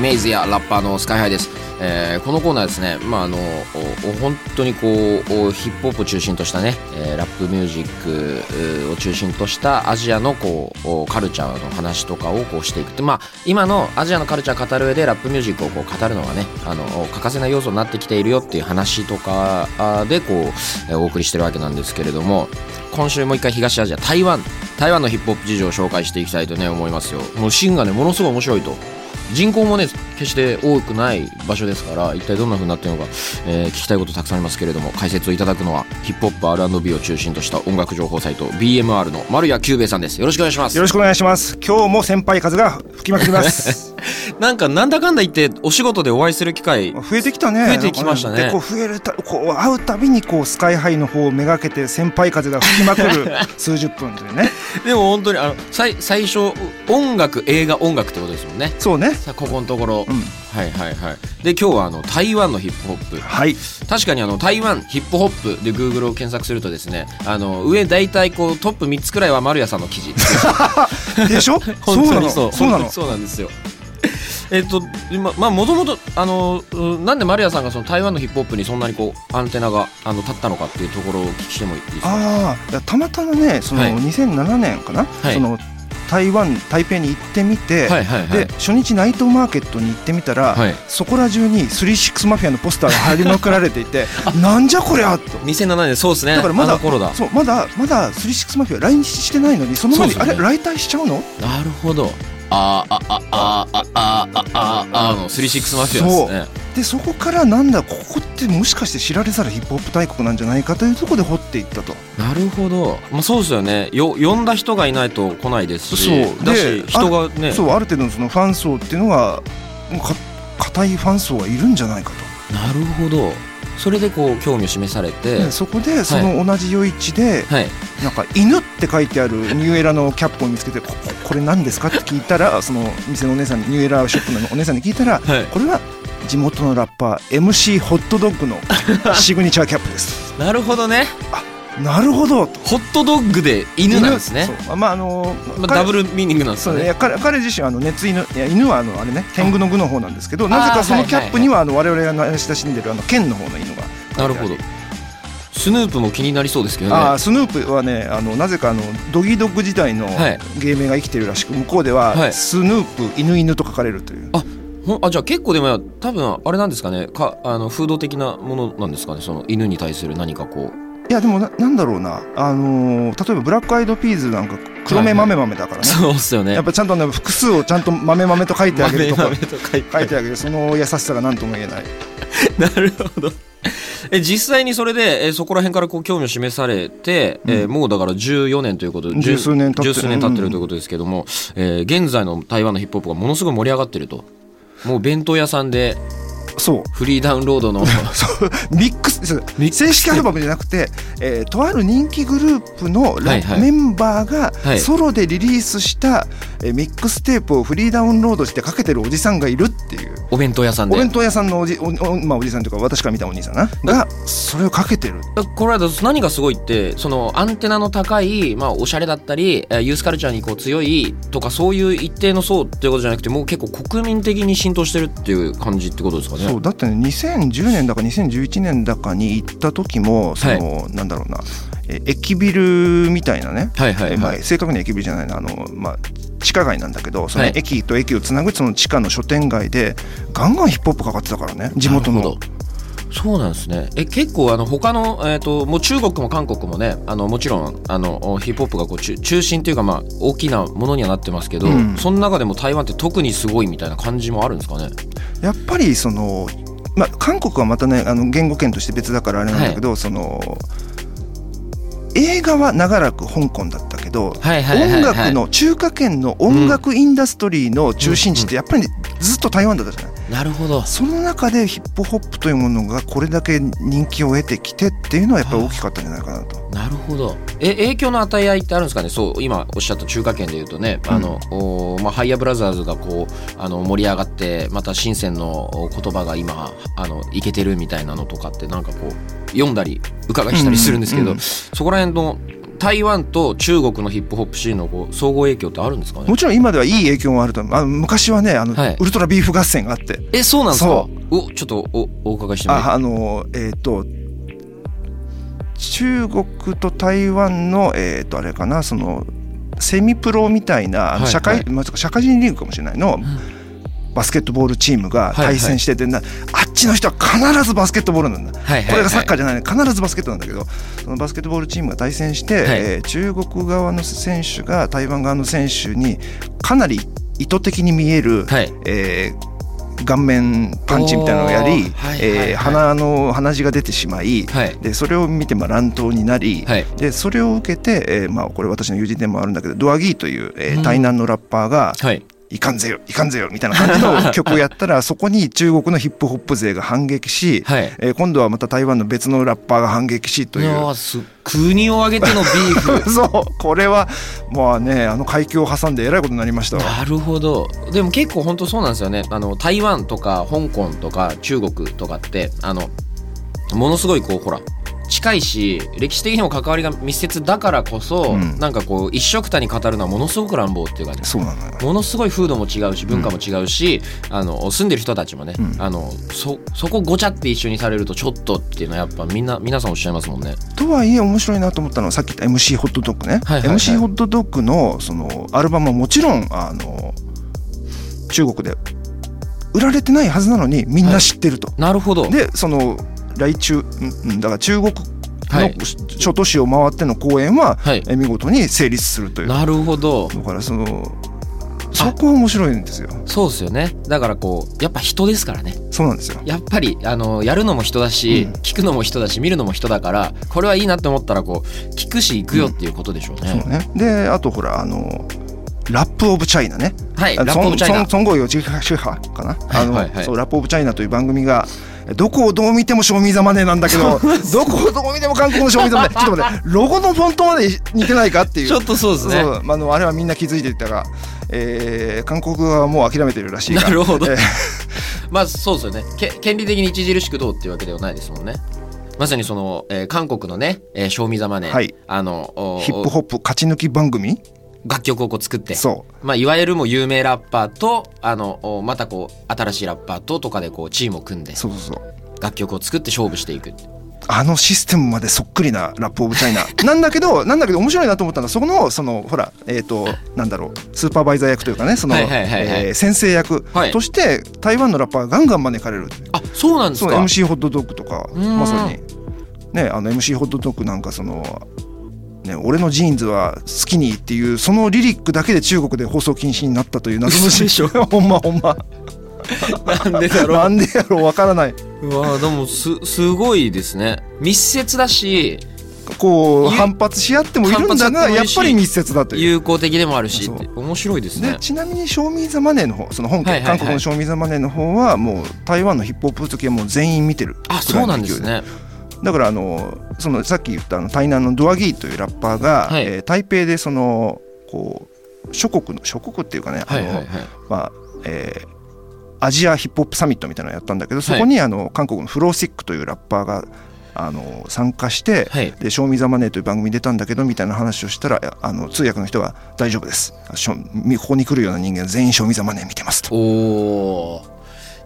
イメージやラッパーのスカイハイです、えーこのコーナーですね、まあ、あの本当にこうヒップホップを中心としたね、えーラップミュージックを中心としたアジアのこうカルチャーの話とかをこうしていくって、まあ、今のアジアのカルチャーを語る上でラップミュージックをこう語るのがねあの欠かせない要素になってきているよっていう話とかでこう、お送りしてるわけなんですけれども今週もう一回東アジア台湾台湾のヒップホップ事情を紹介していきたいとね思いますよ。もうシンがねものすごい面白いと人口もね決して多くない場所ですから一体どんな風になっているのか、えー聞きたいことたくさんありますけれども解説をいただくのはヒップホップ R&B を中心とした音楽情報サイト BMR の丸谷久兵衛さんですよろしくお願いしますよろしくお願いします。今日も先輩風が吹きまくります。なんかなんだかんだ言ってお仕事でお会いする機会増えてきたね。増えてきましたねで、こう増えるた、こう会うたびにこうスカイハイの方をめがけて先輩風が吹きまくる 数十分というね。でも本当にあの最最初音楽映画音楽ってことですもんねそうね。ここのところ、うんはいはいはいで今日はあの台湾のヒップホップはい。確かにあの台湾ヒップホップで Google を検索するとですねあの上大体こうトップ3つくらいは丸谷さんの記事 でしょ？本当にそうそうなの？そうなんですよえっとままあもともとあのうんなんで丸谷さんがその台湾のヒップホップにそんなにこうアンテナがあの立ったのかっていうところをお聞きしてもいいですか？ああ、たまたまね、そのはい。2007年かな、はい。その台湾台北に行ってみて、はいはいはい。で初日ナイトマーケットに行ってみたら、はい。そこら中に36マフィアのポスターが貼りまくられていて、なんじゃこりゃと。2007年そうですね。だからまだそうまだまだ36マフィア来日してないのにその前に、ね。あれ来隊しちゃうの？なるほどあーああああああああの36マフィアですね。でそこからなんだここってもしかして知られざるヒップホップ大国なんじゃないかというところで掘っていったと。なるほど、まあ、そうですよね。よ呼んだ人がいないと来ないですしそうだしで人がね。そうある程度のそのファン層っていうのがもうか固いファン層がいるんじゃないかなるほどそれでこう興味を示されと、て、でそこでその同じ夜市で、はい。なんか犬って書いてあるニューエラのキャップを見つけてこここれ何ですかって聞いたらその店のお姉さんにニューエラショップのお姉さんに聞いたら、はい。これは地元のラッパー MC ホットドッグのシグニチャーキャップです。なるほどねなるほど。とホットドッグで犬なんですね。そう。まああのまあ、彼ダブルミーニングなんですよね。彼彼自身はあの熱犬いや犬はあのあれね天狗の具の方なんですけどなぜかそのキャップにはあの我々が慣れ親しんでるあの剣の方の犬が。なるほど。スヌープも気になりそうですけどね。あースヌープはねあのなぜかあのドギドッグ時代のはい。芸名が生きてるらしく向こうでは、はい。スヌープ犬犬と書かれるという。ああじゃあ結構でも多分あれなんですかね。かあの風土的なものなんですかね。その犬に対する何かこういやでもななんだろうな。あのー例えばブラックアイドピーズなんか黒目豆豆だからね、そうっすよね。やっぱちゃんとね複数をちゃんと豆豆と書いてあげるとか。豆々と書いて書いてあげる。その優しさが何とも言えない。なるほど。え実際にそれで、えそこら辺からこう興味を示されて、えーもうだから14年ということで十数年経って十数年経ってるということですけども、えー現在の台湾のヒップホップがものすごい盛り上がってると。もう弁当屋さんでそう。フリーダウンロードの。そう。ミックスックス。正式アルバムじゃなくて、えーとある人気グループのメンバーがはい。ソロでリリースした、えーミックステープをフリーダウンロードしてかけてるおじさんがいるっていう。お弁当屋さんで。お弁当屋さんのおじおお,、まあ、おじさんというか私から見たお兄さんな。がそれをかけてる。これは何がすごいってそのアンテナの高い、まあ、おしゃれだったりえーユースカルチャーにこう強いとかそういう一定の層っていうことじゃなくてもう結構国民的に浸透してるっていう感じってことですかね。そうだってね2010年だか2011年だかに行った時もその、なんだろうなえー駅ビルみたいなね、はいはいはい。えーまあ、正確には駅ビルじゃないな。あの、まあ、地下街なんだけどそのはい。駅と駅をつなぐその地下の商店街でガンガンヒップホップかかってたからね。地元の。そうなんですね。え結構あの他の、えー、ともう中国も韓国もねあのもちろんあのヒップホップがこう中中心というか、まあ、大きなものにはなってますけど、うん。その中でも台湾って特にすごいみたいな感じもあるんですかね？やっぱりその、まあ、韓国はまたねあの言語圏として別だからあれなんだけど、その映画は長らく香港だったけど、はいはいはいはい音楽の中華圏の音楽インダストリーの中心地ってやっぱりずっと台湾だったじゃない。なるほどその中でヒップホップというものがこれだけ人気を得てきてっていうのはやっぱり大きかったんじゃないかなと。なるほど。え影響の与え合いってあるんですかね？そう今おっしゃった中華圏でいうとね、あのおまあ、ハイヤーブラザーズがこうあの盛り上がってまた深センの言葉が今あのいけてるみたいなのとかってなんかこう読んだり伺いしたりするんですけど、うんうんそこら辺の台湾と中国のヒップホップシーンのこう総合影響ってあるんですかね？もちろん今ではいい影響もあると思う。あの昔はねあの、はい。ウルトラビーフ合戦があって。えそうなんですか？そおちょっとおお伺いしてもああのえっ、と中国と台湾のえっ、とあれかなそのセミプロみたいな社会、はいまあ、社会人リーグかもしれないの、バスケットボールチームが対戦してて、なあっちの人は必ずバスケットボールなんだ、はいはいはい。これがサッカーじゃない必ずバスケットなんだけどそのバスケットボールチームが対戦して、はい。えー中国側の選手が台湾側の選手にかなり意図的に見える、はい。えー顔面パンチみたいなのをやり、えー鼻の鼻血が出てしまい、はい。でそれを見てまあ乱闘になり、はい。でそれを受けて、えーまあ、これ私の友人でもあるんだけどドアギーという、えー台南のラッパーがはい「いかんぜよいかんぜよ」みたいな感じの 曲をやったらそこに中国のヒップホップ勢が反撃し、はい。えー今度はまた台湾の別のラッパーが反撃しといいう国を挙げてのビーフ。そうこれはまあねあの海峡を挟んでえらいことになりましたわ。なるほど。でも結構本当そうなんですよね。あの台湾とか香港とか中国とかってあのものすごいこうほら近いし歴史的にも関わりが密接だからこそ、うん。なんかこう一緒くたに語るのはものすごく乱暴っていうかね。そうなのよ。ものすごい風土も違うし文化も違うし、あの住んでる人たちもね、うん。あのそそこごちゃって一緒にされるとちょっとっていうのはやっぱみんな皆さんおっしゃいますもんね。とはいえ面白いなと思ったのはさっき言った MC ホットドッグね、はいはいはい。MC ホットドッグのそのアルバムはもちろんあの中国で売られてないはずなのにみんな知ってると。なるほど。でその来中うんうんだから中国のはい諸都市を回っての公演は、はいえ見事に成立するというだなるほど。からそのそこは面白いんですよそうですよね。だからこうやっぱ人ですからね。そうなんですよやっぱりあのやるのも人だし、うん聞くのも人だし見るのも人だからこれはいいなって思ったらこう聞くし行くよっていうことでしょうね。そうねであとほらあのラップ・オブ・チャイナね。はい。ラップオブチャイナ。かな、あの、はいはい。そうラップオブチャイナという番組がどこをどう見ても賞味ザマネーなんだけど どこをどう見ても韓国の賞味ザマネーちょっと待って ロゴのフォントまで似てないかっていう。ちょっとそうですね。そうあのあれはみんな気づいていたが、えー韓国側はもう諦めてるらしいがなるほど。えー。まあそうですよね。け権利的に著しくどうっていうわけではないですもんね。まさにその、えー韓国のね「えー、賞味ざまね」はい。あのおヒップホップ勝ち抜き番組楽曲をこう作って。そまあ、いわゆるもう有名ラッパーとあのおまたこう新しいラッパーととかでこうチームを組んでうそうそうそう。楽曲を作って勝負していく。あのシステムまでそっくりなラップオブチャイナ。なんだけどなんだけど面白いなと思ったのはそこのそのほらえっ、となんだろうスーパーバイザー役というかねその、えー先生役はい。として台湾のラッパーがガンガン招かれる。あそうなんですか。MC ホットドッグとかうん。まさに。ねあの MC ホットドッグなんかそのね、俺のジーンズは好きにっていうそのリリックだけで中国で放送禁止になったという謎の嘘でしょほんまほんま。なんでだろう。なんでやろうわからない。うわでもすすごいですね。密接だしゆこう反発し合ってもいるんだがやっぱり密接だという。友好的でもあるし面白いですね。でちなみに「ショーミー・ザ・マネー」の方その本家、韓国の「ショーミー・ザ・マネー」の方はもう台湾のヒップホップ好きはもう全員見てる。あそうなんですねだからあのそのさっき言ったあの台南のドアギーというラッパーが、はい。えー台北でそのこう諸国の諸国っていうかね、あのはいはい。はいまあえーアジアヒップホップサミットみたいなのをやったんだけどそこにあの韓国のフローシックというラッパーがあの参加して、はい。で「ショーミー・ザ・マネー」という番組に出たんだけどみたいな話をしたらああの通訳の人が「大丈夫です。ここに来るような人間は全員ショーミー・ザ・マネー見てます」と。おお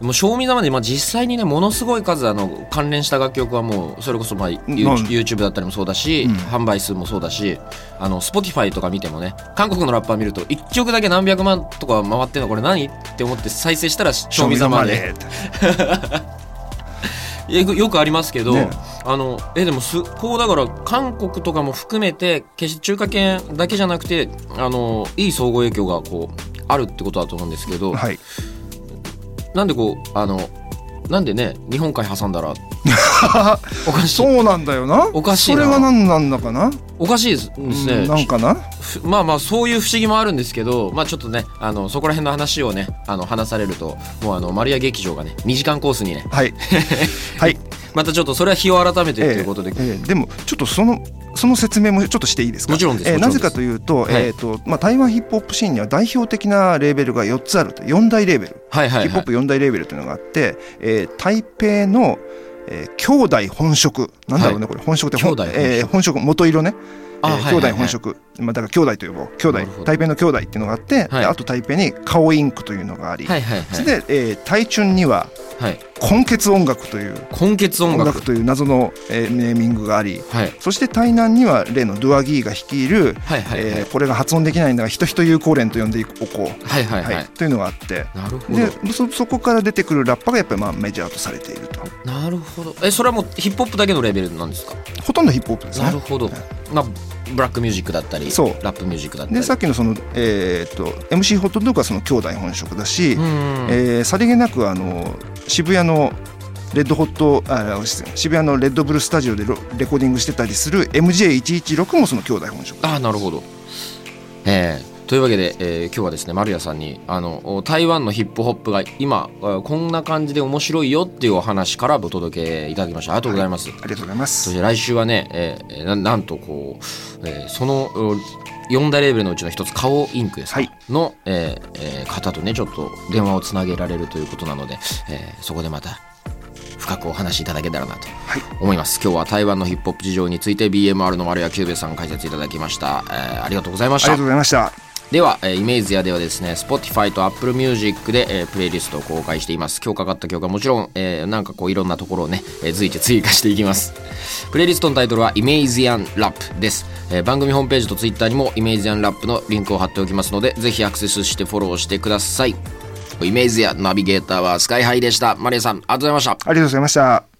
もう賞味ざまで、まあ、実際にねものすごい数あの関連した楽曲はもうそれこそまあ YouTube, だったりもそうだし、うん。販売数もそうだしあの Spotify とか見てもね韓国のラッパー見ると1曲だけ何百万とか回ってんのこれ何って思って再生したら賞味ざまで。よくよくありますけど、ね。あのえでもすこうだから韓国とかも含めて決して中華圏だけじゃなくてあのいい総合影響がこうあるってことだと思うんですけど、はいなんでこうあのなんでね日本海挟んだら おかしい。そうなんだよな。おかしいな。それは何なんだかな？おかしいですね。うんなんかな？ふまあまあそういう不思議もあるんですけどまあちょっとねあのそこら辺の話をねあの話されるともうあのマリア劇場がね2時間コースにね。はい。はいまたちょっとそれは日を改めてということで、ええええ。でもちょっとそのその説明もちょっとしていいですか？もちろんですええもちろです。なんぜかというと,、はい。えーとまあ、台湾ヒップホップシーンには代表的なレーベルが4つあると。4大レーベル、はいはいはい。ヒップホップ4大レーベルというのがあって、えー台北の、えー兄弟本色なんだろうね、これ本色って。本色えー本色元色ね。えーあはいはいはい。兄弟本色、まあ、だから兄弟と呼ぼう。兄弟。台北の兄弟っていうのがあって、はい。であと台北に顔インクというのがあり、はいはいはい。それで、えー台中にははい根血音楽という根血音楽。という謎の、えーネーミングがありはい。そして台南には例のドゥアギーが率いる、はいはいはい、えーこれが発音できないんだが人人有効連と呼んでおこう、はいはいはい、というのがあって。なるほど。でそそこから出てくるラッパがやっぱりまあメジャーとされていると。なるほど。えそれはもうヒップホップだけのレベルなんですか？ほとんどヒップホップですね。なるほど、まあブラックミュージックだったりそう。ラップミュージックだったり。でさっきのその、えー、と MC ホットドッグはその兄弟本色だし、うんえーさりげなくあの渋谷のレッドホットあ渋谷のレッドブルスタジオでロレコーディングしてたりする MJ116 もその兄弟本色ああなるほど。えーというわけで、えー今日はですね丸谷さんにあのお台湾のヒップホップが今あこんな感じで面白いよっていうお話からお届けいただきました。ありがとうございます、ありがとうございます。そして来週はね、えーえーななんとこう、えーその4大レーベルのうちの一つ顔インクですか、はい。の、えーえー方とねちょっと電話をつなげられるということなので、えーそこでまた深くお話しいただけたらなとはい。思います、今日は台湾のヒップホップ事情について BMR の丸谷久兵衛さん解説いただきました、えーありがとうございました。ありがとうございましたでは、えーイメージやではですね Spotify と Apple Music で、えープレイリストを公開しています。今日かかった曲はもちろん、えーなんかこういろんなところをね、えー随時追加していきます。プレイリストのタイトルはイメージアンラップです、えー番組ホームページと Twitter にもイメージアンラップのリンクを貼っておきますのでぜひアクセスしてフォローしてください。イメージアナビゲーターはスカイハイでした。マリアさんありがとうございました。ありがとうございました。